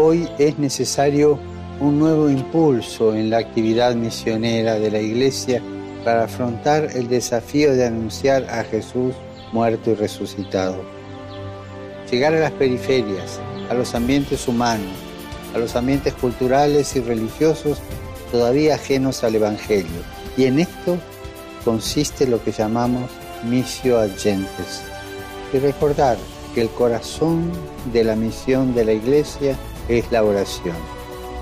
Hoy es necesario un nuevo impulso en la actividad misionera de la Iglesia para afrontar el desafío de anunciar a Jesús muerto y resucitado. Llegar a las periferias, a los ambientes humanos, a los ambientes culturales y religiosos todavía ajenos al Evangelio. Y en esto consiste lo que llamamos missio agentes. Y recordar que el corazón de la misión de la Iglesia es la oración.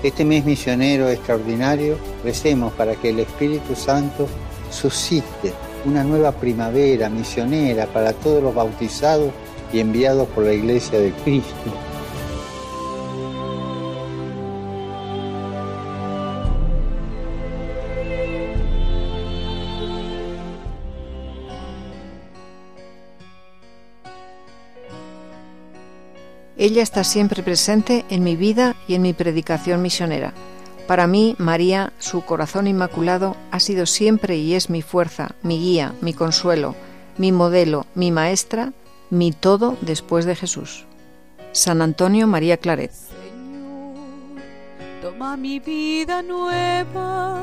Este mes misionero extraordinario, recemos para que el Espíritu Santo suscite una nueva primavera misionera para todos los bautizados y enviados por la Iglesia de Cristo. Ella está siempre presente en mi vida y en mi predicación misionera. Para mí, María, su corazón inmaculado, ha sido siempre y es mi fuerza, mi guía, mi consuelo, mi modelo, mi maestra, mi todo después de Jesús. San Antonio María Claret. Toma mi vida nueva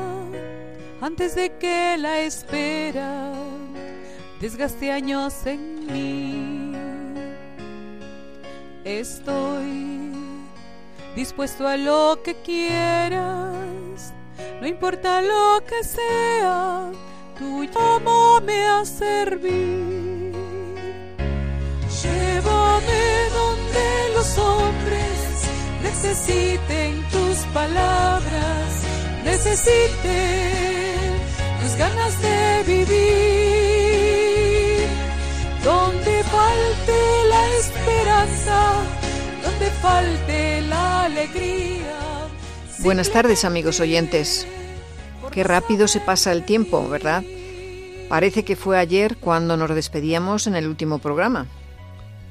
antes de que la espera en mí. Estoy dispuesto a lo que quieras, no importa lo que sea, tú llámame a servir. Llévame donde los hombres necesiten tus palabras, necesiten tus ganas de vivir. Donde falte la esperanza, donde falte la alegría. Buenas tardes amigos oyentes. Qué rápido se pasa el tiempo, ¿verdad? Parece que fue ayer cuando nos despedíamos en el último programa.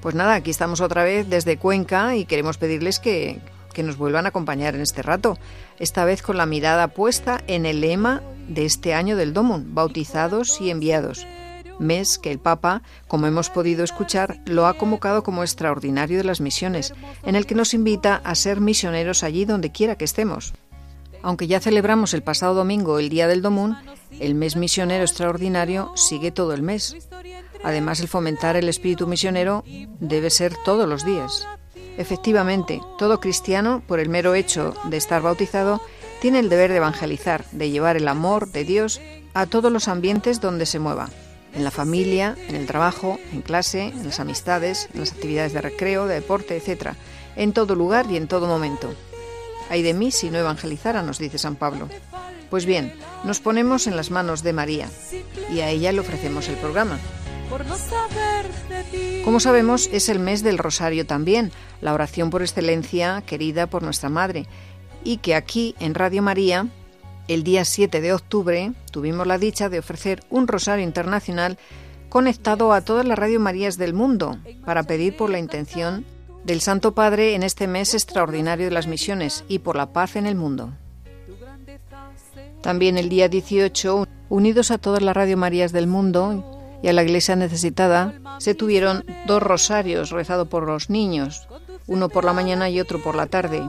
Pues nada, aquí estamos otra vez desde Cuenca y queremos pedirles que, que nos vuelvan a acompañar en este rato, esta vez con la mirada puesta en el lema de este año del Domum, bautizados y enviados, mes que el Papa, como hemos podido escuchar, lo ha convocado como extraordinario de las misiones, en el que nos invita a ser misioneros allí donde quiera que estemos. Aunque ya celebramos el pasado domingo el Día del Domún, el mes misionero extraordinario sigue todo el mes. Además, el fomentar el espíritu misionero debe ser todos los días. Efectivamente, todo cristiano, por el mero hecho de estar bautizado, tiene el deber de evangelizar, de llevar el amor de Dios a todos los ambientes donde se mueva, en la familia, en el trabajo, en clase, en las amistades, en las actividades de recreo, de deporte, etc., en todo lugar y en todo momento. Hay de mí si no evangelizara, nos dice San Pablo. Pues bien, nos ponemos en las manos de María y a ella le ofrecemos el programa. Como sabemos, es el mes del Rosario también, la oración por excelencia querida por nuestra Madre, y que aquí en Radio María, el día 7 de octubre, tuvimos la dicha de ofrecer un Rosario Internacional conectado a todas las Radio Marías del mundo para pedir por la intención del Santo Padre en este mes extraordinario de las misiones y por la paz en el mundo. También el día 18, unidos a todas las Radio Marías del mundo y a la Iglesia necesitada, se tuvieron dos rosarios rezados por los niños, uno por la mañana y otro por la tarde,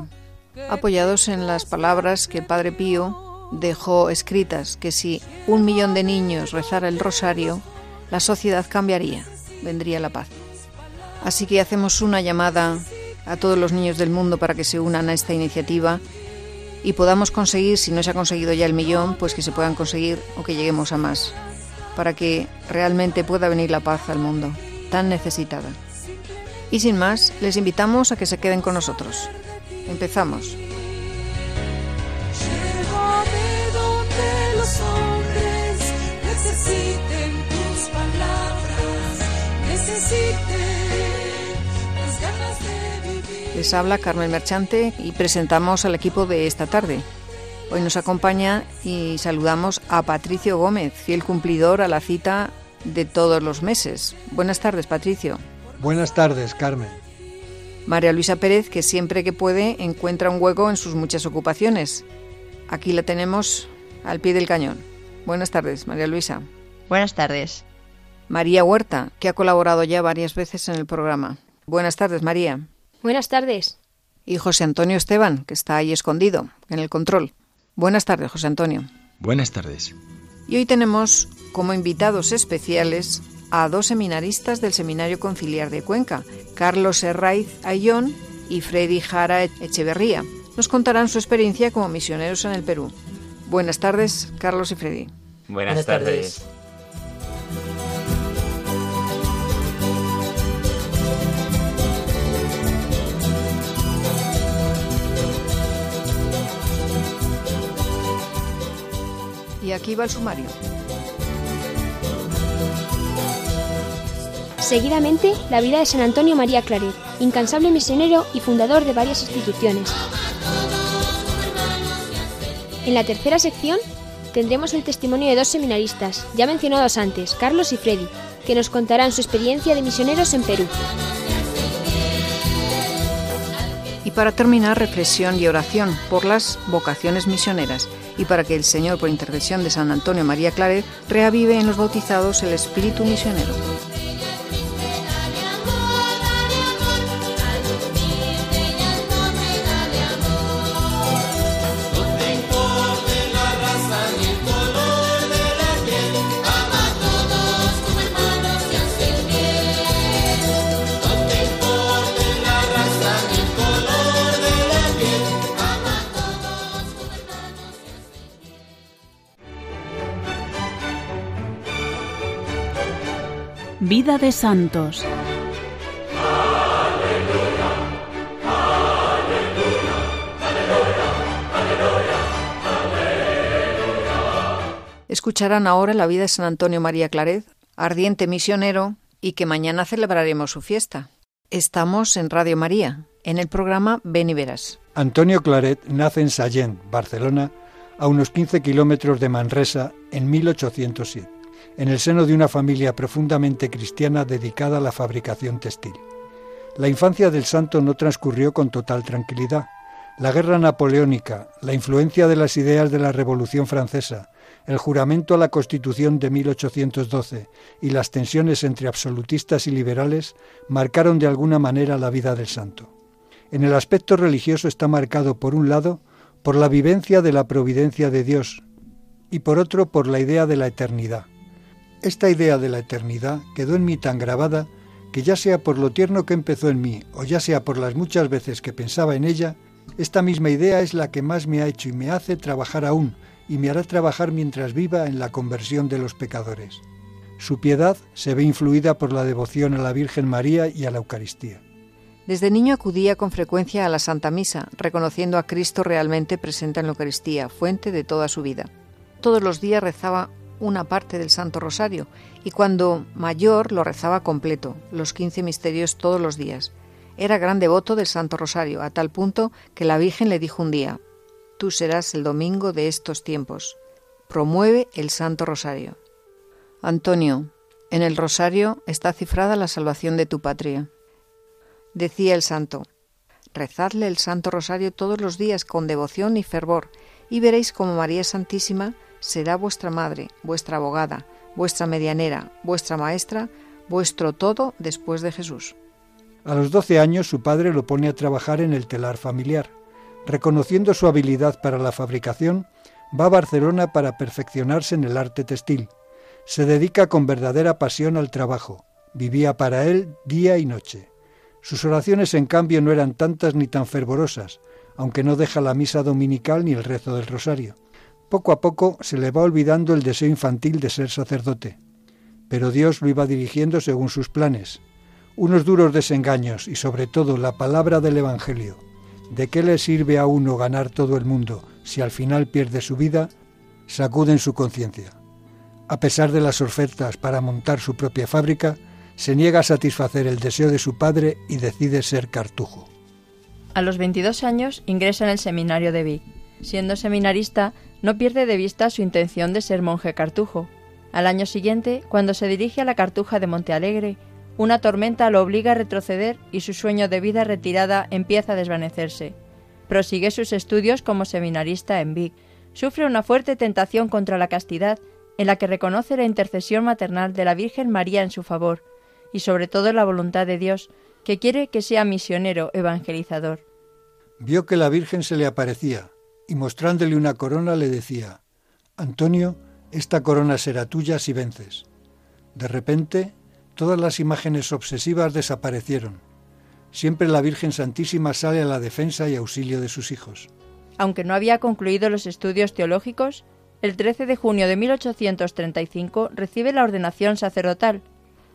apoyados en las palabras que el Padre Pío dejó escritas, que si un millón de niños rezara el rosario, la sociedad cambiaría, vendría la paz. Así que hacemos una llamada a todos los niños del mundo para que se unan a esta iniciativa y podamos conseguir, si no se ha conseguido ya el millón, pues que se puedan conseguir o que lleguemos a más, para que realmente pueda venir la paz al mundo, tan necesitada. Y sin más, les invitamos a que se queden con nosotros. Empezamos. Necesiten tus palabras, necesiten tus ganas de vivir. Les habla Carmen Merchante y presentamos al equipo de esta tarde. Hoy nos acompaña y saludamos a Patricio Gómez, fiel cumplidor a la cita de todos los meses. Buenas tardes, Patricio. Buenas tardes, Carmen. María Luisa Pérez, que siempre que puede encuentra un hueco en sus muchas ocupaciones. Aquí la tenemos al pie del cañón. Buenas tardes, María Luisa. Buenas tardes. María Huerta, que ha colaborado ya varias veces en el programa. Buenas tardes, María. Buenas tardes. Y José Antonio Esteban, que está ahí escondido, en el control. Buenas tardes, José Antonio. Buenas tardes. Y hoy tenemos como invitados especiales a dos seminaristas del Seminario Conciliar de Cuenca, Carlos Herraiz Ayón y Freddy Jara Echeverría. Nos contarán su experiencia como misioneros en el Perú. Buenas tardes, Carlos y Freddy. Buenas, Buenas tardes. tardes. Y aquí va el sumario. Seguidamente, la vida de San Antonio María Claret, incansable misionero y fundador de varias instituciones. En la tercera sección tendremos el testimonio de dos seminaristas, ya mencionados antes, Carlos y Freddy, que nos contarán su experiencia de misioneros en Perú. Y para terminar, reflexión y oración por las vocaciones misioneras y para que el Señor, por intercesión de San Antonio María Claret, reavive en los bautizados el espíritu misionero. Vida de santos. Escucharán ahora la vida de San Antonio María Claret, ardiente misionero, y que mañana celebraremos su fiesta. Estamos en Radio María, en el programa Ven y Verás. Antonio Claret nace en Sallent, Barcelona, a unos 15 kilómetros de Manresa, en 1807, en el seno de una familia profundamente cristiana dedicada a la fabricación textil. La infancia del santo no transcurrió con total tranquilidad. La guerra napoleónica, la influencia de las ideas de la Revolución Francesa, el juramento a la Constitución de 1812 y las tensiones entre absolutistas y liberales marcaron de alguna manera la vida del santo. En el aspecto religioso está marcado, por un lado, por la vivencia de la providencia de Dios y por otro por la idea de la eternidad. Esta idea de la eternidad quedó en mí tan grabada que ya sea por lo tierno que empezó en mí o ya sea por las muchas veces que pensaba en ella, esta misma idea es la que más me ha hecho y me hace trabajar aún y me hará trabajar mientras viva en la conversión de los pecadores. Su piedad se ve influida por la devoción a la Virgen María y a la Eucaristía. Desde niño acudía con frecuencia a la Santa Misa, reconociendo a Cristo realmente presente en la Eucaristía, fuente de toda su vida. Todos los días rezaba una parte del Santo Rosario y cuando mayor lo rezaba completo, los quince misterios todos los días. Era gran devoto del Santo Rosario, a tal punto que la Virgen le dijo un día, Tú serás el domingo de estos tiempos. Promueve el Santo Rosario. Antonio, en el Rosario está cifrada la salvación de tu patria. Decía el santo, rezadle el Santo Rosario todos los días con devoción y fervor, y veréis como María Santísima será vuestra madre, vuestra abogada, vuestra medianera, vuestra maestra, vuestro todo después de Jesús. A los 12 años su padre lo pone a trabajar en el telar familiar. Reconociendo su habilidad para la fabricación, va a Barcelona para perfeccionarse en el arte textil. Se dedica con verdadera pasión al trabajo. Vivía para él día y noche. Sus oraciones, en cambio, no eran tantas ni tan fervorosas, aunque no deja la misa dominical ni el rezo del rosario. Poco a poco se le va olvidando el deseo infantil de ser sacerdote. Pero Dios lo iba dirigiendo según sus planes. Unos duros desengaños y sobre todo la palabra del Evangelio. ¿De qué le sirve a uno ganar todo el mundo si al final pierde su vida? sacuden su conciencia. A pesar de las ofertas para montar su propia fábrica, se niega a satisfacer el deseo de su padre y decide ser cartujo. A los 22 años ingresa en el seminario de Vic. Siendo seminarista, no pierde de vista su intención de ser monje cartujo. Al año siguiente, cuando se dirige a la cartuja de Montealegre, una tormenta lo obliga a retroceder y su sueño de vida retirada empieza a desvanecerse. Prosigue sus estudios como seminarista en Vic. Sufre una fuerte tentación contra la castidad, en la que reconoce la intercesión maternal de la Virgen María en su favor, y sobre todo la voluntad de Dios, que quiere que sea misionero evangelizador. Vio que la Virgen se le aparecía, y mostrándole una corona le decía, Antonio, esta corona será tuya si vences. De repente, todas las imágenes obsesivas desaparecieron. Siempre la Virgen Santísima sale a la defensa y auxilio de sus hijos. Aunque no había concluido los estudios teológicos, el 13 de junio de 1835 recibe la ordenación sacerdotal,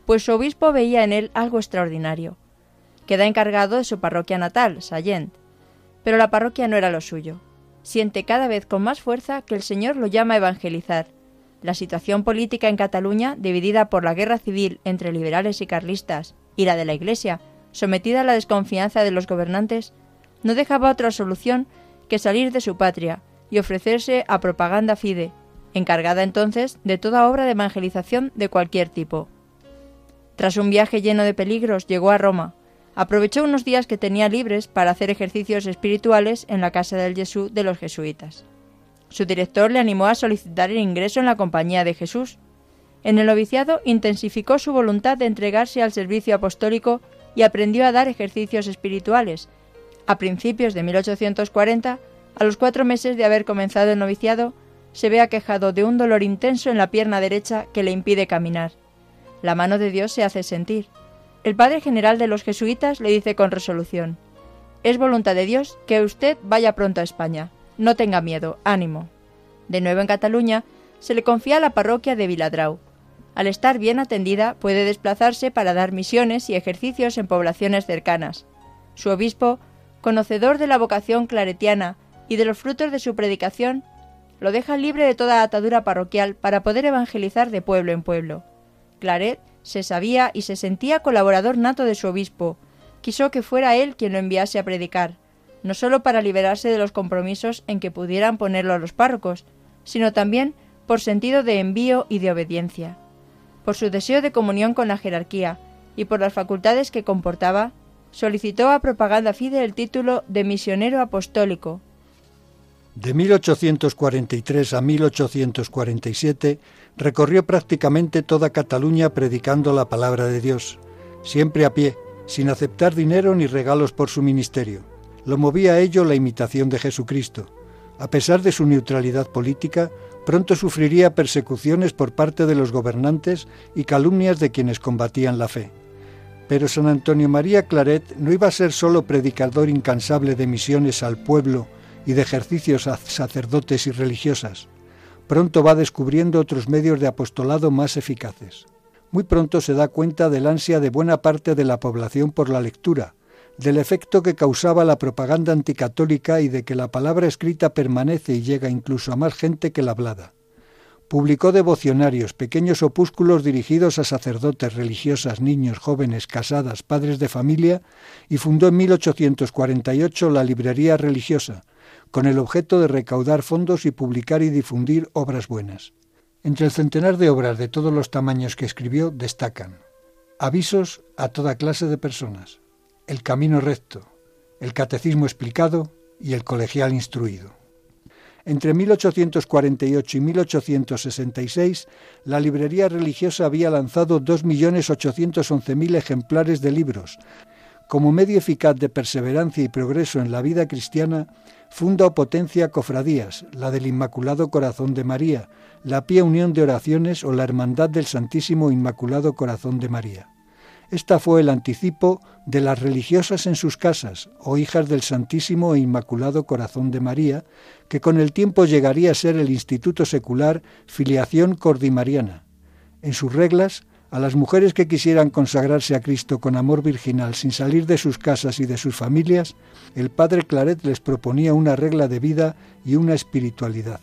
pues su obispo veía en él algo extraordinario. Queda encargado de su parroquia natal, Sallent, pero la parroquia no era lo suyo. Siente cada vez con más fuerza que el Señor lo llama a evangelizar. La situación política en Cataluña, dividida por la guerra civil entre liberales y carlistas, y la de la Iglesia, sometida a la desconfianza de los gobernantes, no dejaba otra solución que salir de su patria y ofrecerse a propaganda fide, encargada entonces de toda obra de evangelización de cualquier tipo. Tras un viaje lleno de peligros, llegó a Roma. Aprovechó unos días que tenía libres para hacer ejercicios espirituales en la casa del Jesús de los jesuitas. Su director le animó a solicitar el ingreso en la compañía de Jesús. En el noviciado intensificó su voluntad de entregarse al servicio apostólico y aprendió a dar ejercicios espirituales. A principios de 1840, a los cuatro meses de haber comenzado el noviciado, se ve aquejado de un dolor intenso en la pierna derecha que le impide caminar. La mano de Dios se hace sentir. El padre general de los jesuitas le dice con resolución, Es voluntad de Dios que usted vaya pronto a España. No tenga miedo, ánimo. De nuevo en Cataluña, se le confía la parroquia de Viladrau. Al estar bien atendida, puede desplazarse para dar misiones y ejercicios en poblaciones cercanas. Su obispo, conocedor de la vocación claretiana y de los frutos de su predicación, lo deja libre de toda atadura parroquial para poder evangelizar de pueblo en pueblo. Claret se sabía y se sentía colaborador nato de su obispo. Quiso que fuera él quien lo enviase a predicar, no sólo para liberarse de los compromisos en que pudieran ponerlo a los párrocos, sino también por sentido de envío y de obediencia por su deseo de comunión con la jerarquía y por las facultades que comportaba, solicitó a Propaganda Fide el título de misionero apostólico. De 1843 a 1847 recorrió prácticamente toda Cataluña predicando la palabra de Dios, siempre a pie, sin aceptar dinero ni regalos por su ministerio. Lo movía a ello la imitación de Jesucristo. A pesar de su neutralidad política, pronto sufriría persecuciones por parte de los gobernantes y calumnias de quienes combatían la fe. Pero San Antonio María Claret no iba a ser solo predicador incansable de misiones al pueblo y de ejercicios a sacerdotes y religiosas. Pronto va descubriendo otros medios de apostolado más eficaces. Muy pronto se da cuenta del ansia de buena parte de la población por la lectura, del efecto que causaba la propaganda anticatólica y de que la palabra escrita permanece y llega incluso a más gente que la hablada. Publicó devocionarios, pequeños opúsculos dirigidos a sacerdotes, religiosas, niños, jóvenes, casadas, padres de familia y fundó en 1848 la Librería Religiosa, con el objeto de recaudar fondos y publicar y difundir obras buenas. Entre el centenar de obras de todos los tamaños que escribió destacan Avisos a toda clase de personas, el camino recto, el catecismo explicado y el colegial instruido. Entre 1848 y 1866, la librería religiosa había lanzado 2.811.000 ejemplares de libros. Como medio eficaz de perseverancia y progreso en la vida cristiana, funda o potencia cofradías, la del Inmaculado Corazón de María, la Pía Unión de Oraciones o la Hermandad del Santísimo Inmaculado Corazón de María. Esta fue el anticipo de las religiosas en sus casas, o hijas del Santísimo e Inmaculado Corazón de María, que con el tiempo llegaría a ser el Instituto Secular Filiación Cordimariana. En sus reglas, a las mujeres que quisieran consagrarse a Cristo con amor virginal sin salir de sus casas y de sus familias, el padre Claret les proponía una regla de vida y una espiritualidad.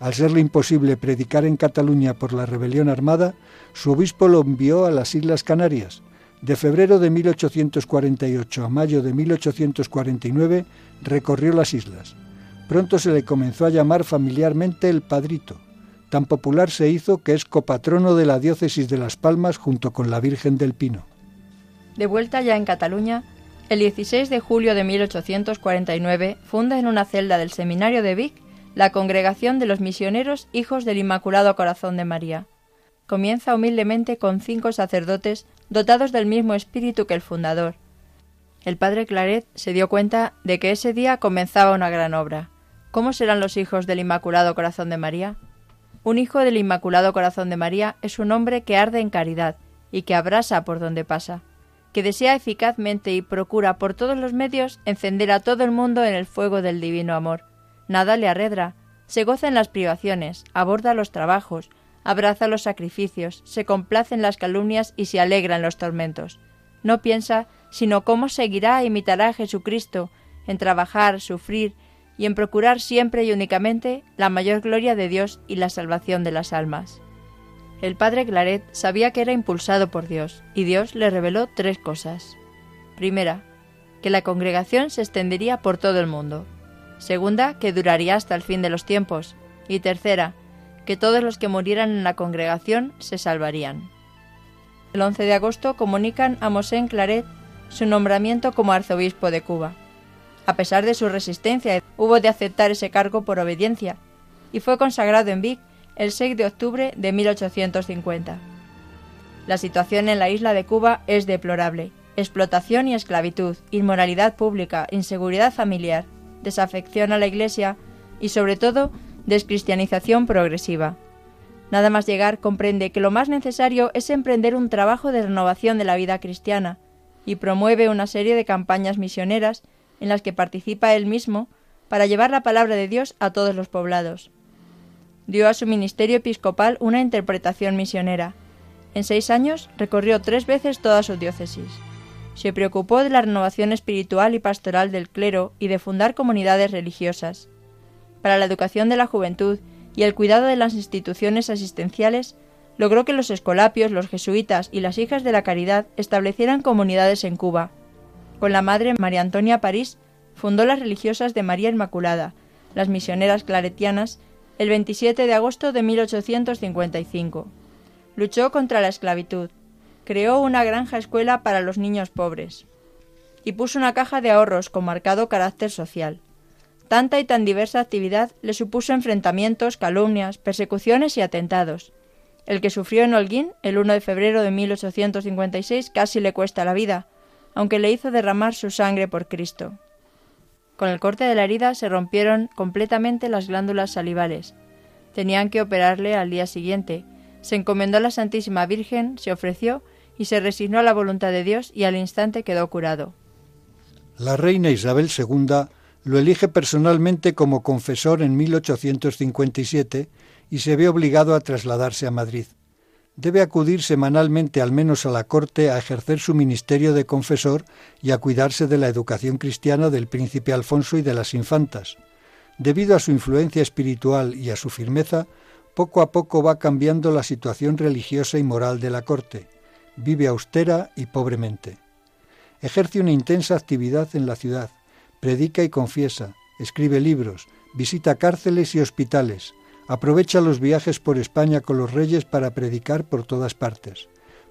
Al serle imposible predicar en Cataluña por la rebelión armada, su obispo lo envió a las Islas Canarias. De febrero de 1848 a mayo de 1849 recorrió las islas. Pronto se le comenzó a llamar familiarmente el Padrito. Tan popular se hizo que es copatrono de la diócesis de Las Palmas junto con la Virgen del Pino. De vuelta ya en Cataluña, el 16 de julio de 1849 funda en una celda del seminario de Vic la Congregación de los Misioneros Hijos del Inmaculado Corazón de María. Comienza humildemente con cinco sacerdotes dotados del mismo espíritu que el fundador. El padre Claret se dio cuenta de que ese día comenzaba una gran obra. ¿Cómo serán los hijos del Inmaculado Corazón de María? Un hijo del Inmaculado Corazón de María es un hombre que arde en caridad y que abrasa por donde pasa, que desea eficazmente y procura por todos los medios encender a todo el mundo en el fuego del divino amor. Nada le arredra, se goza en las privaciones, aborda los trabajos, abraza los sacrificios, se complace en las calumnias y se alegra en los tormentos. No piensa sino cómo seguirá e imitará a Jesucristo en trabajar, sufrir y en procurar siempre y únicamente la mayor gloria de Dios y la salvación de las almas. El padre Claret sabía que era impulsado por Dios, y Dios le reveló tres cosas. Primera, que la congregación se extendería por todo el mundo. Segunda, que duraría hasta el fin de los tiempos. Y tercera, que todos los que murieran en la congregación se salvarían. El 11 de agosto comunican a Mosén Claret su nombramiento como arzobispo de Cuba. A pesar de su resistencia, hubo de aceptar ese cargo por obediencia y fue consagrado en Vic el 6 de octubre de 1850. La situación en la isla de Cuba es deplorable. Explotación y esclavitud, inmoralidad pública, inseguridad familiar, desafección a la Iglesia y sobre todo descristianización progresiva. Nada más llegar comprende que lo más necesario es emprender un trabajo de renovación de la vida cristiana y promueve una serie de campañas misioneras en las que participa él mismo para llevar la palabra de Dios a todos los poblados. Dio a su ministerio episcopal una interpretación misionera. En seis años recorrió tres veces toda su diócesis. Se preocupó de la renovación espiritual y pastoral del clero y de fundar comunidades religiosas. Para la educación de la juventud y el cuidado de las instituciones asistenciales, logró que los escolapios, los jesuitas y las hijas de la caridad establecieran comunidades en Cuba, con la madre María Antonia París, fundó las religiosas de María Inmaculada, las misioneras claretianas, el 27 de agosto de 1855. Luchó contra la esclavitud, creó una granja escuela para los niños pobres y puso una caja de ahorros con marcado carácter social. Tanta y tan diversa actividad le supuso enfrentamientos, calumnias, persecuciones y atentados. El que sufrió en Holguín el 1 de febrero de 1856 casi le cuesta la vida, aunque le hizo derramar su sangre por Cristo. Con el corte de la herida se rompieron completamente las glándulas salivales. Tenían que operarle al día siguiente. Se encomendó a la Santísima Virgen, se ofreció y se resignó a la voluntad de Dios y al instante quedó curado. La reina Isabel II lo elige personalmente como confesor en 1857 y se ve obligado a trasladarse a Madrid debe acudir semanalmente al menos a la corte a ejercer su ministerio de confesor y a cuidarse de la educación cristiana del príncipe Alfonso y de las infantas. Debido a su influencia espiritual y a su firmeza, poco a poco va cambiando la situación religiosa y moral de la corte. Vive austera y pobremente. Ejerce una intensa actividad en la ciudad, predica y confiesa, escribe libros, visita cárceles y hospitales, Aprovecha los viajes por España con los reyes para predicar por todas partes.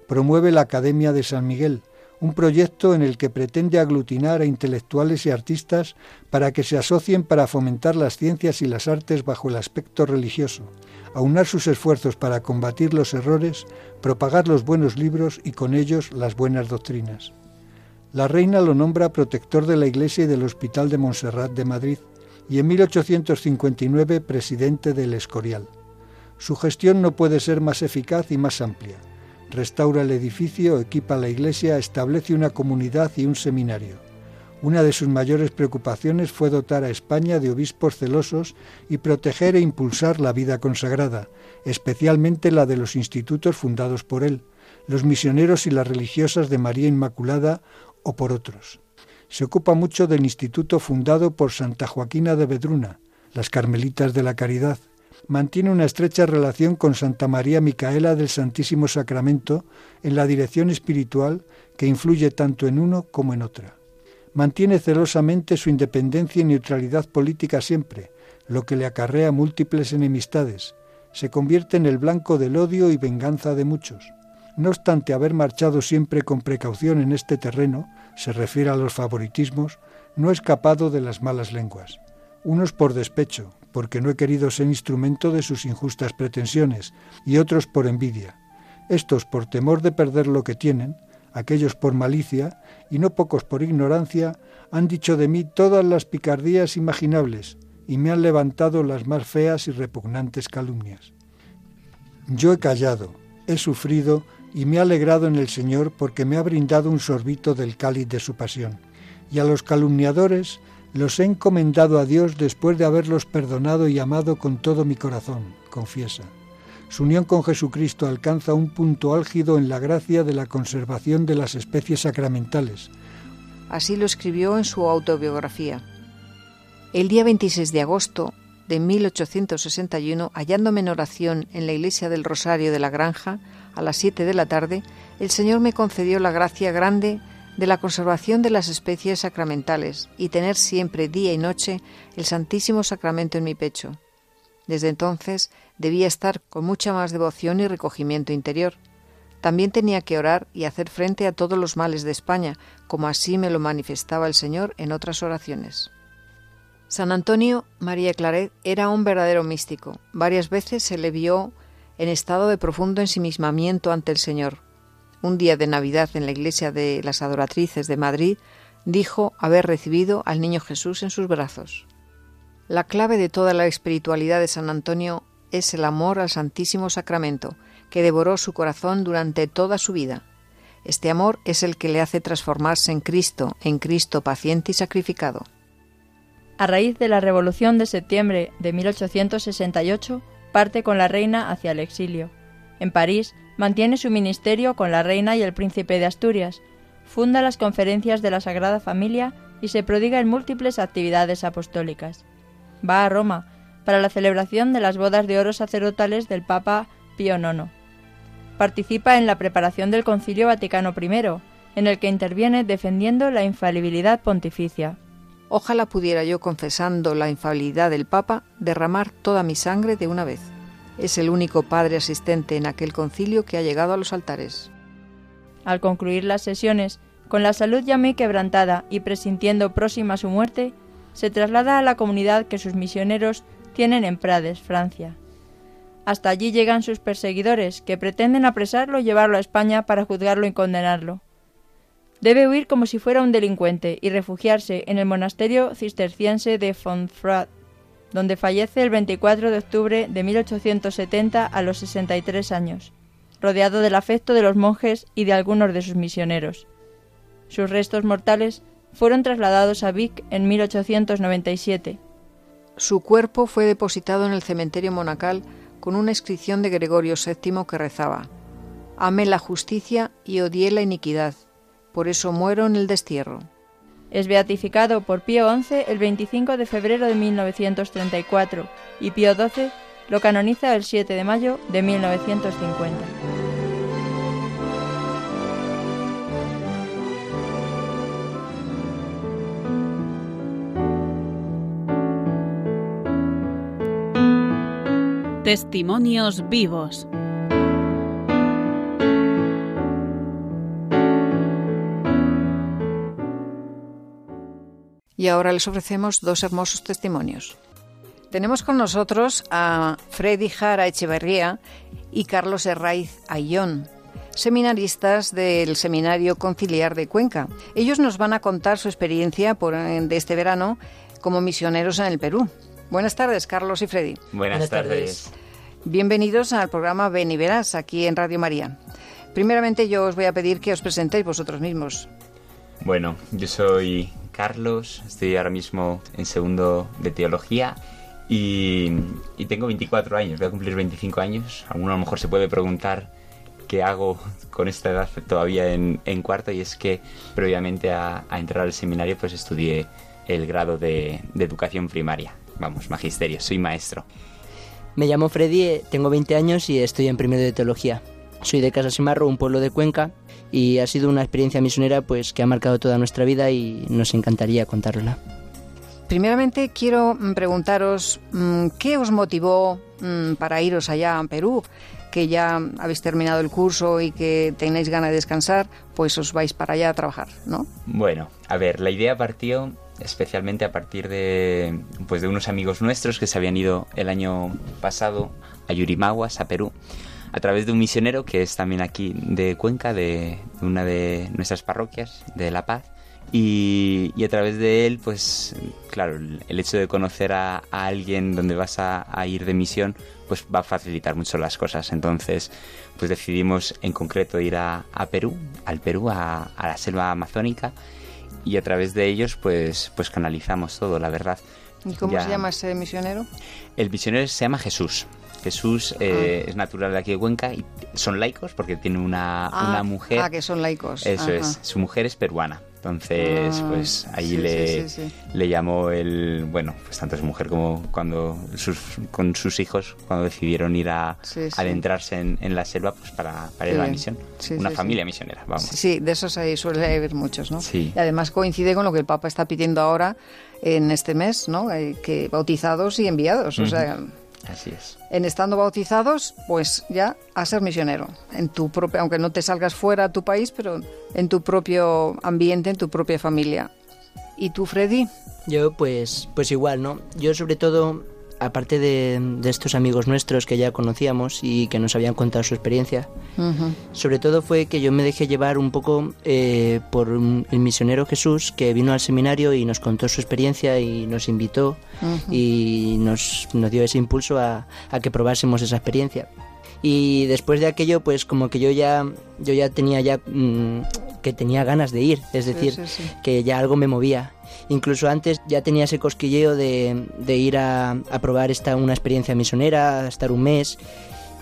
Promueve la Academia de San Miguel, un proyecto en el que pretende aglutinar a intelectuales y artistas para que se asocien para fomentar las ciencias y las artes bajo el aspecto religioso, aunar sus esfuerzos para combatir los errores, propagar los buenos libros y con ellos las buenas doctrinas. La reina lo nombra protector de la Iglesia y del Hospital de Montserrat de Madrid, y en 1859 presidente del Escorial. Su gestión no puede ser más eficaz y más amplia. Restaura el edificio, equipa la iglesia, establece una comunidad y un seminario. Una de sus mayores preocupaciones fue dotar a España de obispos celosos y proteger e impulsar la vida consagrada, especialmente la de los institutos fundados por él, los misioneros y las religiosas de María Inmaculada o por otros se ocupa mucho del instituto fundado por Santa Joaquina de Vedruna, las Carmelitas de la Caridad, mantiene una estrecha relación con Santa María Micaela del Santísimo Sacramento en la dirección espiritual que influye tanto en uno como en otra. Mantiene celosamente su independencia y neutralidad política siempre, lo que le acarrea múltiples enemistades. Se convierte en el blanco del odio y venganza de muchos. No obstante haber marchado siempre con precaución en este terreno, se refiere a los favoritismos, no he escapado de las malas lenguas. Unos por despecho, porque no he querido ser instrumento de sus injustas pretensiones, y otros por envidia. Estos por temor de perder lo que tienen, aquellos por malicia, y no pocos por ignorancia, han dicho de mí todas las picardías imaginables, y me han levantado las más feas y repugnantes calumnias. Yo he callado, he sufrido y me he alegrado en el Señor porque me ha brindado un sorbito del cáliz de su pasión. Y a los calumniadores los he encomendado a Dios después de haberlos perdonado y amado con todo mi corazón, confiesa. Su unión con Jesucristo alcanza un punto álgido en la gracia de la conservación de las especies sacramentales. Así lo escribió en su autobiografía. El día 26 de agosto de 1861, hallándome en oración en la iglesia del Rosario de la Granja, a las 7 de la tarde, el Señor me concedió la gracia grande de la conservación de las especies sacramentales y tener siempre día y noche el Santísimo Sacramento en mi pecho. Desde entonces debía estar con mucha más devoción y recogimiento interior. También tenía que orar y hacer frente a todos los males de España, como así me lo manifestaba el Señor en otras oraciones. San Antonio María Claret era un verdadero místico. Varias veces se le vio en estado de profundo ensimismamiento ante el Señor, un día de Navidad en la iglesia de las Adoratrices de Madrid, dijo haber recibido al Niño Jesús en sus brazos. La clave de toda la espiritualidad de San Antonio es el amor al Santísimo Sacramento, que devoró su corazón durante toda su vida. Este amor es el que le hace transformarse en Cristo, en Cristo paciente y sacrificado. A raíz de la Revolución de septiembre de 1868, parte con la reina hacia el exilio. En París mantiene su ministerio con la reina y el príncipe de Asturias, funda las conferencias de la Sagrada Familia y se prodiga en múltiples actividades apostólicas. Va a Roma para la celebración de las bodas de oro sacerdotales del Papa Pío IX. Participa en la preparación del Concilio Vaticano I, en el que interviene defendiendo la infalibilidad pontificia. Ojalá pudiera yo, confesando la infalibilidad del Papa, derramar toda mi sangre de una vez. Es el único padre asistente en aquel concilio que ha llegado a los altares. Al concluir las sesiones, con la salud ya muy quebrantada y presintiendo próxima su muerte, se traslada a la comunidad que sus misioneros tienen en Prades, Francia. Hasta allí llegan sus perseguidores, que pretenden apresarlo y llevarlo a España para juzgarlo y condenarlo. Debe huir como si fuera un delincuente y refugiarse en el monasterio cisterciense de Fontfroid, donde fallece el 24 de octubre de 1870 a los 63 años, rodeado del afecto de los monjes y de algunos de sus misioneros. Sus restos mortales fueron trasladados a Vic en 1897. Su cuerpo fue depositado en el cementerio monacal con una inscripción de Gregorio VII que rezaba: Amé la justicia y odié la iniquidad, por eso muero en el destierro. Es beatificado por Pío XI el 25 de febrero de 1934 y Pío XII lo canoniza el 7 de mayo de 1950. Testimonios vivos. Y ahora les ofrecemos dos hermosos testimonios. Tenemos con nosotros a Freddy Jara Echeverría y Carlos Herraiz Ayón, seminaristas del Seminario Conciliar de Cuenca. Ellos nos van a contar su experiencia por, de este verano como misioneros en el Perú. Buenas tardes, Carlos y Freddy. Buenas, Buenas tardes. tardes. Bienvenidos al programa Ven y Verás aquí en Radio María. Primeramente yo os voy a pedir que os presentéis vosotros mismos. Bueno, yo soy Carlos, estoy ahora mismo en segundo de teología y, tengo 24 años, voy a cumplir 25 años. Alguno a lo mejor se puede preguntar qué hago con esta edad todavía en, cuarto y es que previamente a, entrar al seminario pues estudié el grado de, de educación primaria, vamos, magisterio, soy maestro. Me llamo Freddy, tengo 20 años y estoy en primero de teología. Soy de Casa Simarro, un pueblo de Cuenca, y ha sido una experiencia misionera pues que ha marcado toda nuestra vida y nos encantaría contárosla. Primeramente quiero mm, preguntaros mm, qué os motivó mm, para iros allá a Perú, que ya habéis terminado el curso y que tenéis ganas de descansar, pues os vais para allá a trabajar, ¿no? Bueno, a ver, la idea partió especialmente a partir de, pues, de unos amigos nuestros que se habían ido el año pasado a Yurimaguas, a Perú, a través de un misionero que es también aquí de Cuenca, de una de nuestras parroquias, de La Paz. Y, y a través de él, pues claro, el, hecho de conocer a, a alguien donde vas a, a ir de misión, pues va a facilitar mucho las cosas. Entonces, pues decidimos en concreto ir a, a Perú, al Perú, a, a la selva amazónica, y a través de ellos, pues, pues canalizamos todo, la verdad. ¿Y cómo Ya- se llama ese misionero? el misionero se llama Jesús. Jesús eh, es natural de aquí de Cuenca y son laicos porque tiene una, Ah, una mujer. Ah, que son laicos. Eso Ajá. es, su mujer es peruana. Entonces, Ah, pues sí, le, sí, sí, sí. le llamó el. Bueno, pues tanto su mujer como cuando sus, con sus hijos, cuando decidieron ir a adentrarse en, en la selva, pues para, para ir a la misión. Una familia misionera, vamos. Sí, de esos ahí suele haber muchos, ¿no? Sí. Y además coincide con lo que el Papa está pidiendo ahora en este mes, ¿no? Eh, que bautizados y enviados. O sea, Así es. en estando bautizados, pues ya a ser misionero. En tu propio, aunque no te salgas fuera a tu país, pero en tu propio ambiente, en tu propia familia. ¿Y tú, Freddy? Yo pues, pues igual, ¿no? Yo sobre todo, aparte de, de estos amigos nuestros que ya conocíamos y que nos habían contado su experiencia, sobre todo fue que yo me dejé llevar un poco eh, por un- el misionero Jesús que vino al seminario y nos contó su experiencia y nos invitó y nos, nos dio ese impulso a, a que probásemos esa experiencia. Y después de aquello, pues como que yo ya, yo ya tenía ya mm, que tenía ganas de ir, es decir, sí, sí. que ya algo me movía. Incluso antes ya tenía ese cosquilleo de, de ir a, a probar esta, una experiencia misionera, a estar un mes.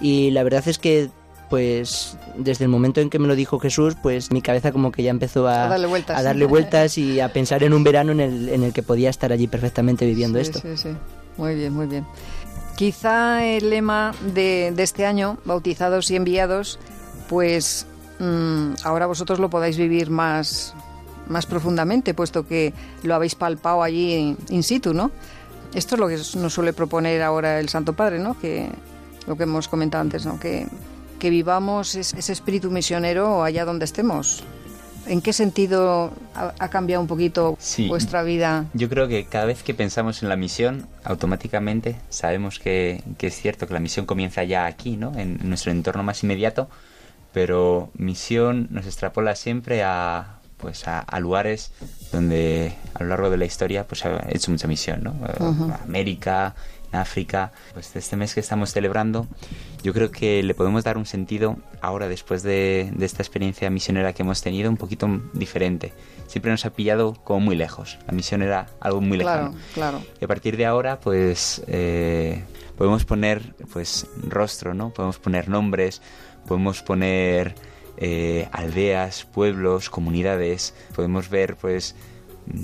Y la verdad es que, pues, desde el momento en que me lo dijo Jesús, pues mi cabeza como que ya empezó a, A darle vueltas. a darle vueltas y a pensar en un verano en el, en el que podía estar allí perfectamente viviendo esto. Sí, sí. Muy bien, muy bien. Quizá el lema de, de este año, bautizados y enviados, pues mm, ahora vosotros lo podáis vivir más, más profundamente, puesto que lo habéis palpado allí in situ, ¿no? Esto es lo que nos suele proponer ahora el Santo Padre, ¿no? Que lo que hemos comentado antes, ¿no? Que, que vivamos es- ese espíritu misionero allá donde estemos. ¿En qué sentido ha, cambiado un poquito Sí. vuestra vida? Yo creo que cada vez que pensamos en la misión, automáticamente sabemos que, que es cierto que la misión comienza ya aquí, ¿no? En nuestro entorno más inmediato, pero misión nos extrapola siempre a, pues a, a lugares donde a lo largo de la historia pues ha hecho mucha misión, ¿no? Eh, Ujú. América, África, pues este mes que estamos celebrando, yo creo que le podemos dar un sentido ahora después de, de esta experiencia misionera que hemos tenido un poquito diferente. Siempre nos ha pillado como muy lejos. La misión era algo muy Claro, lejano. claro. Y a partir de ahora, pues eh, podemos poner pues rostro, ¿no? Podemos poner nombres, podemos poner eh, aldeas, pueblos, comunidades, podemos ver pues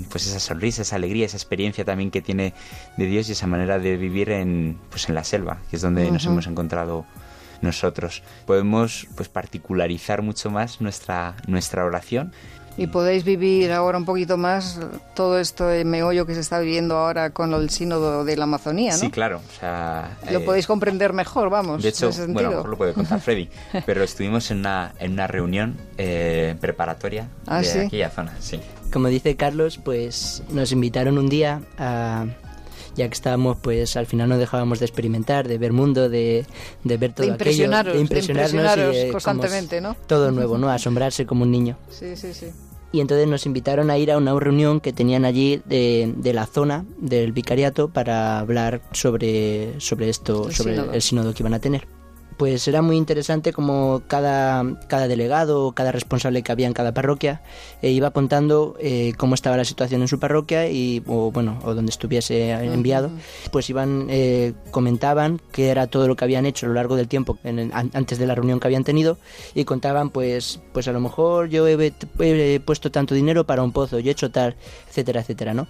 pues esa sonrisa, esa alegría, esa experiencia también que tiene de Dios y esa manera de vivir en pues en la selva, que es donde nos hemos encontrado nosotros. Podemos pues particularizar mucho más nuestra nuestra oración Y podéis vivir ahora un poquito más todo esto de meollo que se está viviendo ahora con el sínodo de la Amazonía, ¿no? Sí, claro. O sea, Lo eh, podéis comprender mejor, vamos. De hecho, en ese bueno, a lo sentido. mejor lo puede contar Freddy, pero estuvimos en una, en una reunión eh, preparatoria Ah, de ¿sí? aquella zona, sí. Como dice Carlos, pues nos invitaron un día a ya que estábamos, pues al final no dejábamos de experimentar, de ver mundo, de, de ver todo aquello, de impresionarnos impresionaros y de- como constantemente, ¿no? Todo nuevo, ¿no? Asombrarse como un niño. Sí, sí, sí. Y entonces nos invitaron a ir a una reunión que tenían allí de, de la zona del vicariato para hablar sobre, sobre esto, El sobre sínodo. el sínodo que iban a tener. Pues era muy interesante como cada, cada delegado o cada responsable que había en cada parroquia eh, iba contando eh, cómo estaba la situación en su parroquia y o bueno o donde estuviese enviado. Pues iban eh, comentaban qué era todo lo que habían hecho a lo largo del tiempo en el- antes de la reunión que habían tenido y contaban pues pues a lo mejor yo he, he puesto tanto dinero para un pozo yo he hecho tal etcétera etcétera no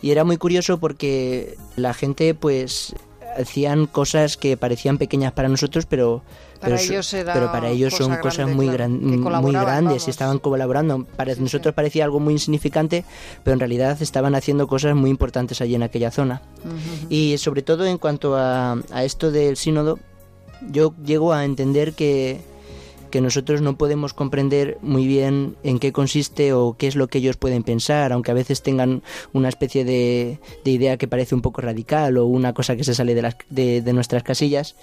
y era muy curioso porque la gente pues hacían cosas que parecían pequeñas para nosotros, pero Para pero, ellos pero para ellos son cosa cosas muy, gran- grandes vamos. y estaban colaborando. Para Sí, nosotros sí. parecía algo muy insignificante, pero en realidad estaban haciendo cosas muy importantes allí en aquella zona. Y sobre todo en cuanto a, a esto del sínodo, yo llego a entender que, que nosotros no podemos comprender muy bien en qué consiste o qué es lo que ellos pueden pensar, aunque a veces tengan una especie de, de idea que parece un poco radical o una cosa que se sale de, nuestras casillas.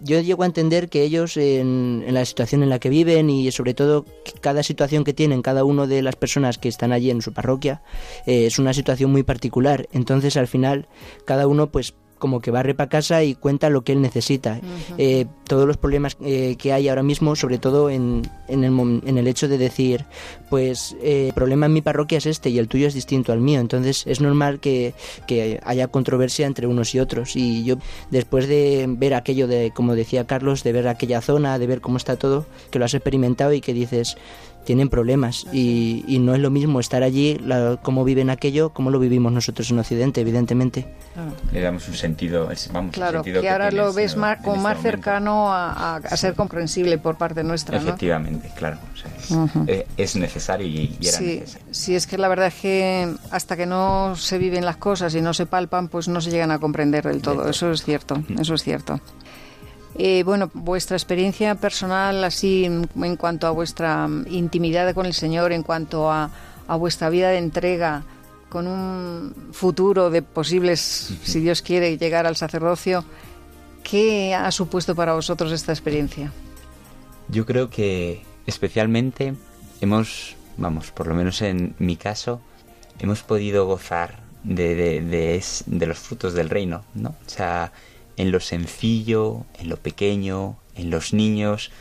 Yo llego a entender que ellos en, la situación en la que viven y sobre todo cada situación que tienen cada uno de las personas que están allí en su parroquia eh, es una situación muy particular. Entonces al final cada uno pues como que barre para casa y cuenta lo que él necesita. Eh, todos los problemas eh, que hay ahora mismo, sobre todo en, en, el, en el hecho de decir, pues eh, el problema en mi parroquia es este y el tuyo es distinto al mío. Entonces es normal que, que haya controversia entre unos y otros. Y yo, después de ver aquello de, como decía Carlos, de ver aquella zona, de ver cómo está todo, que lo has experimentado y que dices, tienen problemas y, y no es lo mismo estar allí, la, cómo viven aquello, como lo vivimos nosotros en Occidente, evidentemente. Le damos un sentido, vamos, un Claro, sentido que ahora lo este- ves más, como este más momento. cercano a, a- a ser comprensible por parte nuestra, ¿no? Efectivamente, claro. o sea, es, Ujú. eh, es necesario y, y era Sí, necesario. sí, es que la verdad es que hasta que no se viven las cosas y no se palpan, pues no se llegan a comprender del todo. todo. Eso es cierto, eso es cierto. Eh, bueno, vuestra experiencia personal, así en, en cuanto a vuestra mm, intimidad con el Señor, en cuanto a, a vuestra vida de entrega, con un futuro de posibles, si Dios quiere, llegar al sacerdocio, ¿qué ha supuesto para vosotros esta experiencia? Yo creo que especialmente hemos, vamos, por lo menos en mi caso, hemos podido gozar de, de, de de los frutos del reino, ¿no? O sea, en lo sencillo, en lo pequeño, en los niños,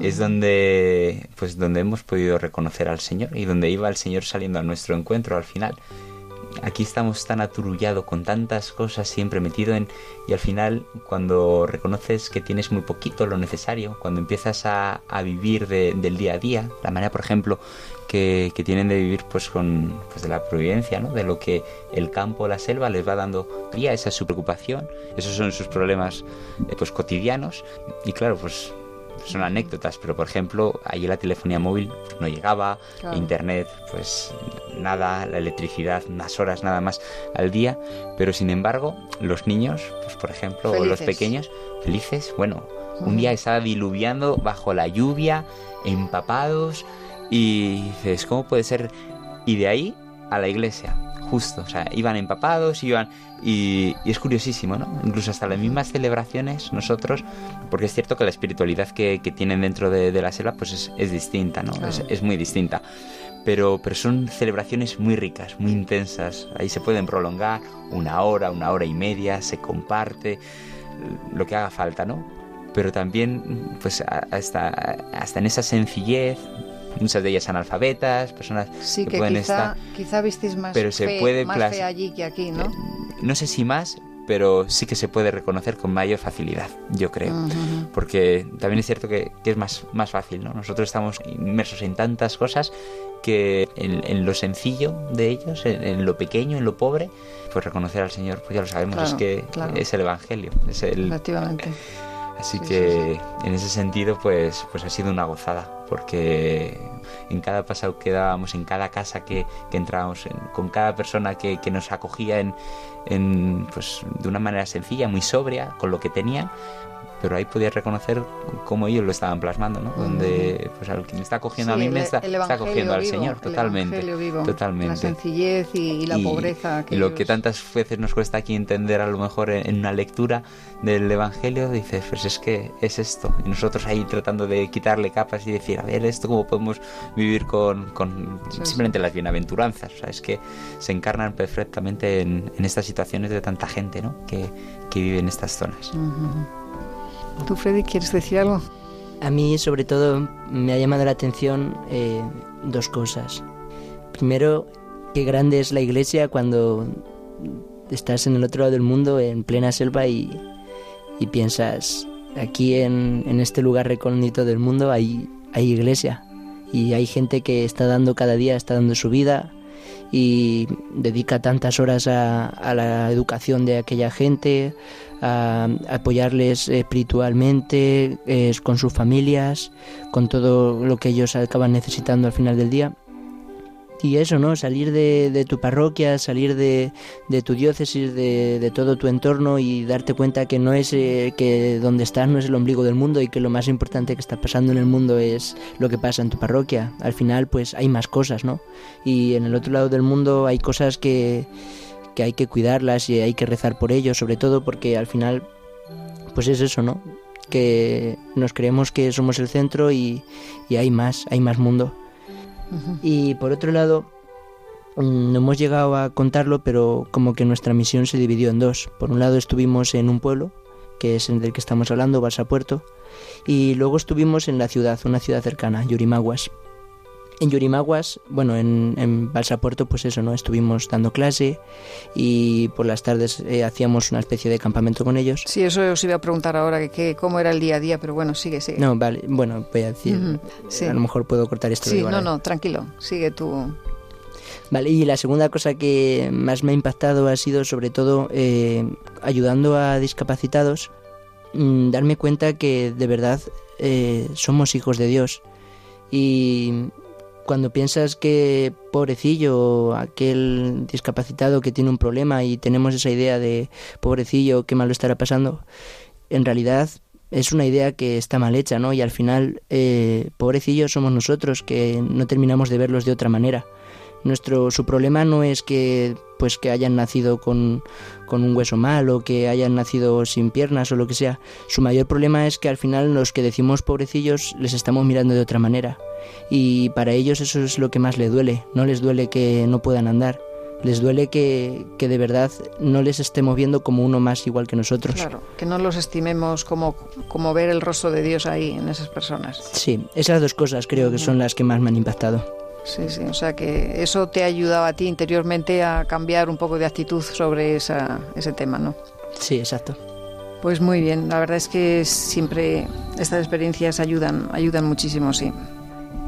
es donde, pues, donde hemos podido reconocer al Señor y donde iba el Señor saliendo a nuestro encuentro al final. Aquí estamos tan aturullado con tantas cosas siempre metido en y al final cuando reconoces que tienes muy poquito lo necesario, cuando empiezas a, a vivir de- del día a día, la manera por ejemplo que, que tienen de vivir pues con pues de la providencia, ¿no? de lo que el campo, la selva les va dando día, esa es su preocupación, esos son sus problemas eh, pues cotidianos y claro pues son anécdotas, pero por ejemplo, allí la telefonía móvil no llegaba, Claro. internet, pues nada, la electricidad, unas horas nada más al día, pero sin embargo, los niños, pues por ejemplo, o los pequeños, felices, bueno, un día estaba diluviando bajo la lluvia, empapados, y dices, ¿cómo puede ser? Y de ahí a la iglesia, justo, o sea, iban empapados, iban... Y, y es curiosísimo, ¿no? Incluso hasta las mismas celebraciones, nosotros, porque es cierto que la espiritualidad que, que tienen dentro de, de la selva, pues es, es distinta, ¿no? Claro. Es, es muy distinta. Pero, pero son celebraciones muy ricas, muy intensas. Ahí se pueden prolongar una hora, una hora y media, se comparte lo que haga falta, ¿no? Pero también, pues hasta, hasta en esa sencillez, muchas de ellas analfabetas, personas Sí, que, que pueden quizá, estar quizá visteis más, Pero se fe, puede más fe allí que aquí, ¿no? No sé si más, pero sí que se puede reconocer con mayor facilidad, yo creo. Porque también es cierto que, que es más, más fácil, ¿no? Nosotros estamos inmersos en tantas cosas que en, en lo sencillo de ellos, en, en lo pequeño, en lo pobre, pues reconocer al Señor, pues ya lo sabemos, Claro, es que claro. es el Evangelio, es el, Efectivamente. Así Sí, que en ese sentido pues, pues ha sido una gozada, porque en cada pasado que dábamos, en cada casa que, que entrábamos, en- con cada persona que, que nos acogía en, en, pues, de una manera sencilla, muy sobria, con lo que tenían, pero ahí podías reconocer cómo ellos lo estaban plasmando, ¿no? Donde pues al que me está acogiendo Sí, a mí el- me está, acogiendo al Señor, totalmente. Vivo, totalmente. La sencillez y, y la Y- pobreza. y lo que tantas veces nos cuesta aquí entender a lo mejor en, en una lectura del Evangelio, dices, pues es que es esto. Y nosotros ahí tratando de quitarle capas y decir, a ver, esto cómo podemos vivir con, con Sí, simplemente las bienaventuranzas. O sea, es que se encarnan perfectamente en, en estas situaciones de tanta gente, ¿no? Que, que vive en estas zonas. Ujú. ¿Tú, Freddy, quieres decir algo? A mí, sobre todo, me ha llamado la atención eh, dos cosas. Primero, qué grande es la iglesia cuando estás en el otro lado del mundo, en plena selva, y, piensas, aquí en, este lugar recóndito del mundo hay iglesia. Y hay gente que está dando cada día, está dando su vida, y dedica tantas horas a, la educación de aquella gente, a, a apoyarles espiritualmente, eh, con sus familias, con todo lo que ellos acaban necesitando al final del día. Y eso, ¿no? Salir de, de tu parroquia, salir de, tu diócesis, de, de todo tu entorno y darte cuenta que no es eh, que donde estás no es el ombligo del mundo y que lo más importante que está pasando en el mundo es lo que pasa en tu parroquia. Al final, pues hay más cosas, ¿no? Y en el otro lado del mundo hay cosas que, que hay que cuidarlas y hay que rezar por ello, sobre todo porque al final, pues es eso, ¿no? Que nos creemos que somos el centro y, y hay más, hay más mundo. Y por otro lado, mm, no hemos llegado a contarlo, pero como que nuestra misión se dividió en dos. Por un lado estuvimos en un pueblo, que es el del que estamos hablando, Balsa Puerto, y luego estuvimos en la ciudad, una ciudad cercana, Yurimaguas. En Yurimaguas, bueno, en, en Balsa Puerto, pues eso, ¿no? Estuvimos dando clase y por las tardes eh, hacíamos una especie de campamento con ellos. Sí, eso os iba a preguntar ahora, que, que cómo era el día a día, pero bueno, sigue, sigue. No, vale, bueno, voy a decir, Ujú, sí. a lo mejor puedo cortar esto. Sí, no, ¿eh? no, tranquilo, sigue tú. Vale, y la segunda cosa que más me ha impactado ha sido sobre todo eh, ayudando a discapacitados, mm, darme cuenta que de verdad eh, somos hijos de Dios. Y cuando piensas que pobrecillo, aquel discapacitado que tiene un problema y tenemos esa idea de pobrecillo, qué mal lo estará pasando, en realidad es una idea que está mal hecha, ¿no? Y al final, eh, pobrecillos somos nosotros que no terminamos de verlos de otra manera. Nuestro, su problema no es que pues que hayan nacido con, con un hueso mal o que hayan nacido sin piernas o lo que sea. Su mayor problema es que al final los que decimos pobrecillos les estamos mirando de otra manera. Y para ellos eso es lo que más les duele. No les duele que no puedan andar. Les duele que, que de verdad no les estemos viendo como uno más igual que nosotros. Claro, que no los estimemos como, como ver el rostro de Dios ahí en esas personas. Sí, esas dos cosas creo que son las que más me han impactado. Sí, sí, o sea que eso te ha ayudado a ti interiormente a cambiar un poco de actitud sobre esa, ese tema, ¿no? Sí, exacto. Pues muy bien, la verdad es que siempre estas experiencias ayudan, ayudan muchísimo, sí.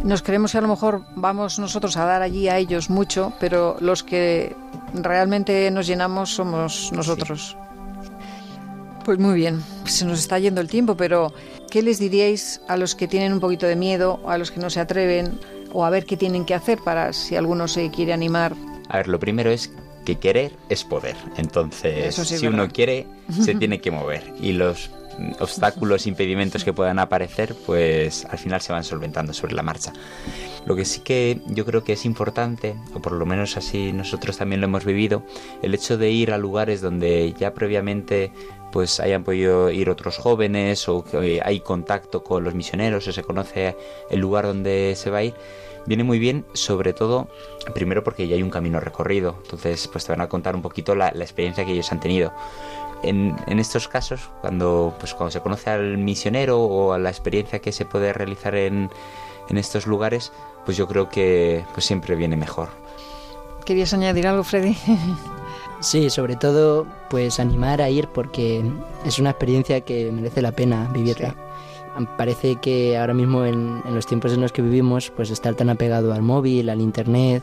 Nos creemos que a lo mejor vamos nosotros a dar allí a ellos mucho, pero los que realmente nos llenamos somos nosotros. Pues muy bien, se nos está yendo el tiempo, pero ¿qué les diríais a los que tienen un poquito de miedo, a los que no se atreven, o a ver qué tienen que hacer para si alguno se quiere animar? A ver, lo primero es que querer es poder. Entonces, sí si uno quiere, se tiene que mover. Y los obstáculos, impedimentos que puedan aparecer, pues al final se van solventando sobre la marcha. Lo que sí que yo creo que es importante, o por lo menos así nosotros también lo hemos vivido, el hecho de ir a lugares donde ya previamente pues hayan podido ir otros jóvenes o que hay contacto con los misioneros o se conoce el lugar donde se va a ir, viene muy bien, sobre todo, primero porque ya hay un camino recorrido, entonces pues te van a contar un poquito la, la experiencia que ellos han tenido. En, en estos casos, cuando, pues, cuando se conoce al misionero o a la experiencia que se puede realizar en, en estos lugares, pues yo creo que pues siempre viene mejor. ¿Querías añadir algo, Freddy? Sí, sobre todo, pues animar a ir porque es una experiencia que merece la pena vivirla. Parece que ahora mismo en, los tiempos en los que vivimos, pues estar tan apegado al móvil, al internet,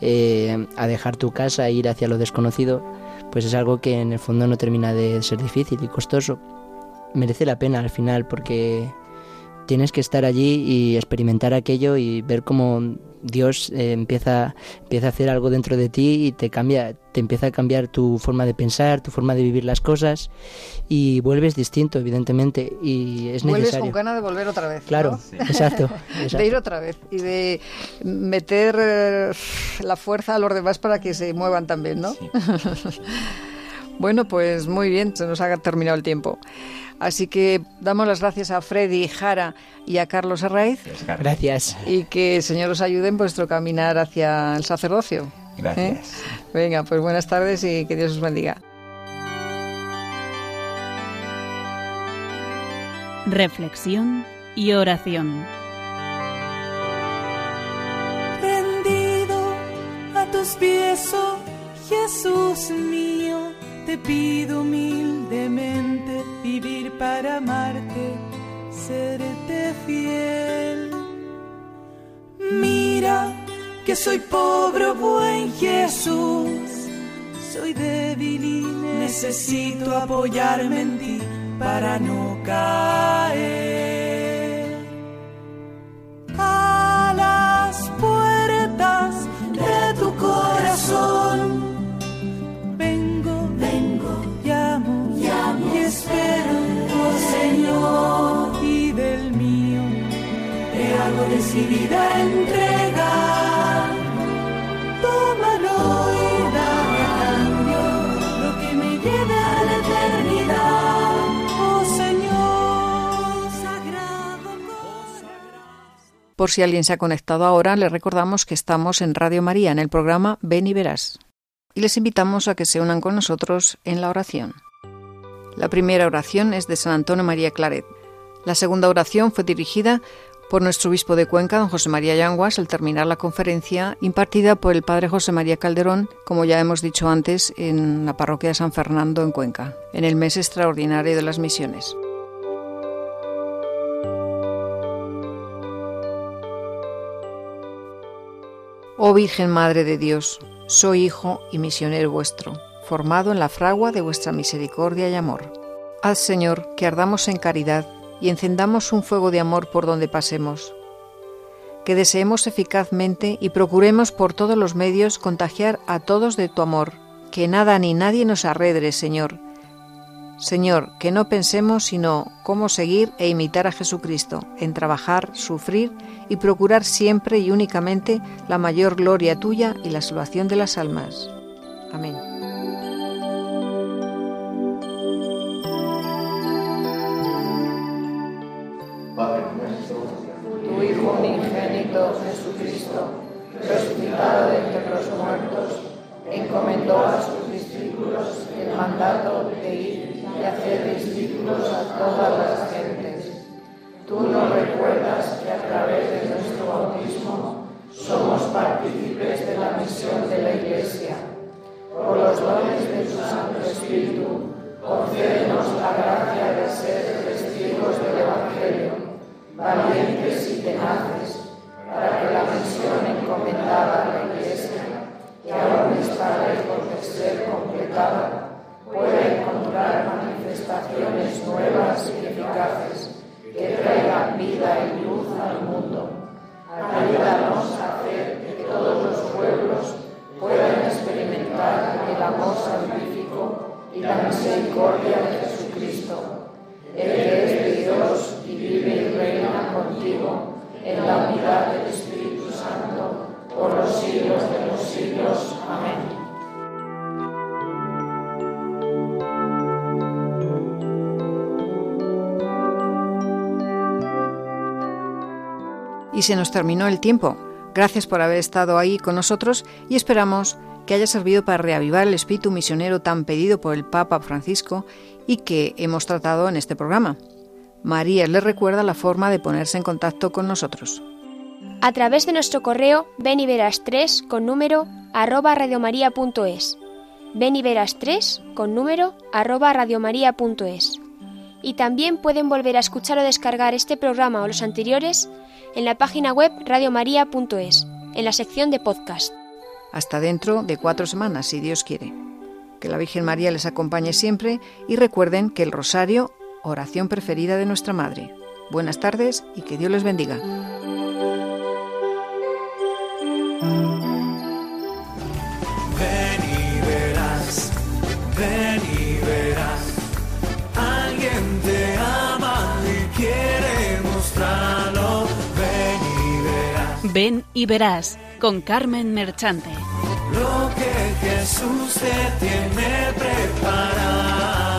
eh, a dejar tu casa e ir hacia lo desconocido, pues es algo que en el fondo no termina de ser difícil y costoso. Merece la pena al final porque tienes que estar allí y experimentar aquello y ver cómo Dios eh, empieza, empieza a hacer algo dentro de ti y te cambia, te empieza a cambiar tu forma de pensar, tu forma de vivir las cosas y vuelves distinto, evidentemente, y es Vuelves necesario. con ganas de volver otra vez. Claro, ¿no? exacto, De ir otra vez y de meter eh, la fuerza a los demás para que se muevan también, ¿no? bueno, pues muy bien, se nos ha terminado el tiempo. Así que damos las gracias a Freddy Jara y a Carlos Arraiz Gracias. y que el Señor os ayude en vuestro caminar hacia el sacerdocio. Gracias. ¿eh? Venga, pues buenas tardes y que Dios os bendiga. Reflexión y oración. rendido a tus pies, oh Jesús mío, te pido humildemente vivir para amarte, serte fiel. Mira que soy pobre, buen Jesús. Soy débil y necesito apoyarme en ti para no caer. A las puertas de tu corazón decidida entregar. Tómalo y cambio lo que me lleve a la eternidad, oh Señor, sagrado Por si alguien se ha conectado ahora, le recordamos que estamos en Radio María, en el programa Ven y Verás. Y les invitamos a que se unan con nosotros en la oración. La primera oración es de San Antonio María Claret. La segunda oración fue dirigida por nuestro obispo de Cuenca, don José María Yanguas, al terminar la conferencia impartida por el padre José María Calderón, como ya hemos dicho antes, en la parroquia de San Fernando en Cuenca, en el mes extraordinario de las misiones. Oh Virgen Madre de Dios, soy hijo y misionero vuestro, formado en la fragua de vuestra misericordia y amor. Haz, Señor, que ardamos en caridad y encendamos un fuego de amor por donde pasemos. Que deseemos eficazmente y procuremos por todos los medios contagiar a todos de tu amor. Que nada ni nadie nos arredre, Señor. Señor, que no pensemos sino cómo seguir e imitar a Jesucristo, en trabajar, sufrir y procurar siempre y únicamente la mayor gloria tuya y la salvación de las almas. Amén. Jesucristo, resucitado de entre los muertos, encomendó a sus discípulos el mandato de ir y hacer discípulos a todas las gentes. Tú nos recuerdas que a través de nuestro bautismo somos partícipes de la misión de la Iglesia. Por los dones de tu Santo Espíritu, concédenos la gracia de ser testigos del Evangelio, valientes y tenaces, para que la misión encomendada a la Iglesia, que aún está lejos de ser completada, pueda encontrar manifestaciones nuevas y eficaces que traigan vida y luz al mundo. Ayúdanos a hacer que todos los pueblos puedan experimentar el amor salvífico y la misericordia de Jesucristo, el que es de Dios y vive y reina contigo en la unidad del Espíritu Santo por los siglos de los siglos. Amén. Y se nos terminó el tiempo. Gracias por haber estado ahí con nosotros y esperamos que haya servido para reavivar el espíritu misionero tan pedido por el Papa Francisco y que hemos tratado en este programa. María les recuerda la forma de ponerse en contacto con nosotros. A través de nuestro correo ven y verás 3 con número arroba radiomaria.es. Ven y verás 3 con número arroba radiomaria.es. Y también pueden volver a escuchar o descargar este programa o los anteriores en la página web radiomaria.es, en la sección de podcast. Hasta dentro de cuatro semanas, si Dios quiere. Que la Virgen María les acompañe siempre y recuerden que el rosario, oración preferida de nuestra Madre. Buenas tardes y que Dios les bendiga. Ven y verás, ven y verás. Alguien te ama y quiere mostrarlo. Ven y verás Ven y verás con Carmen Merchante. lo que Jesús te tiene preparado.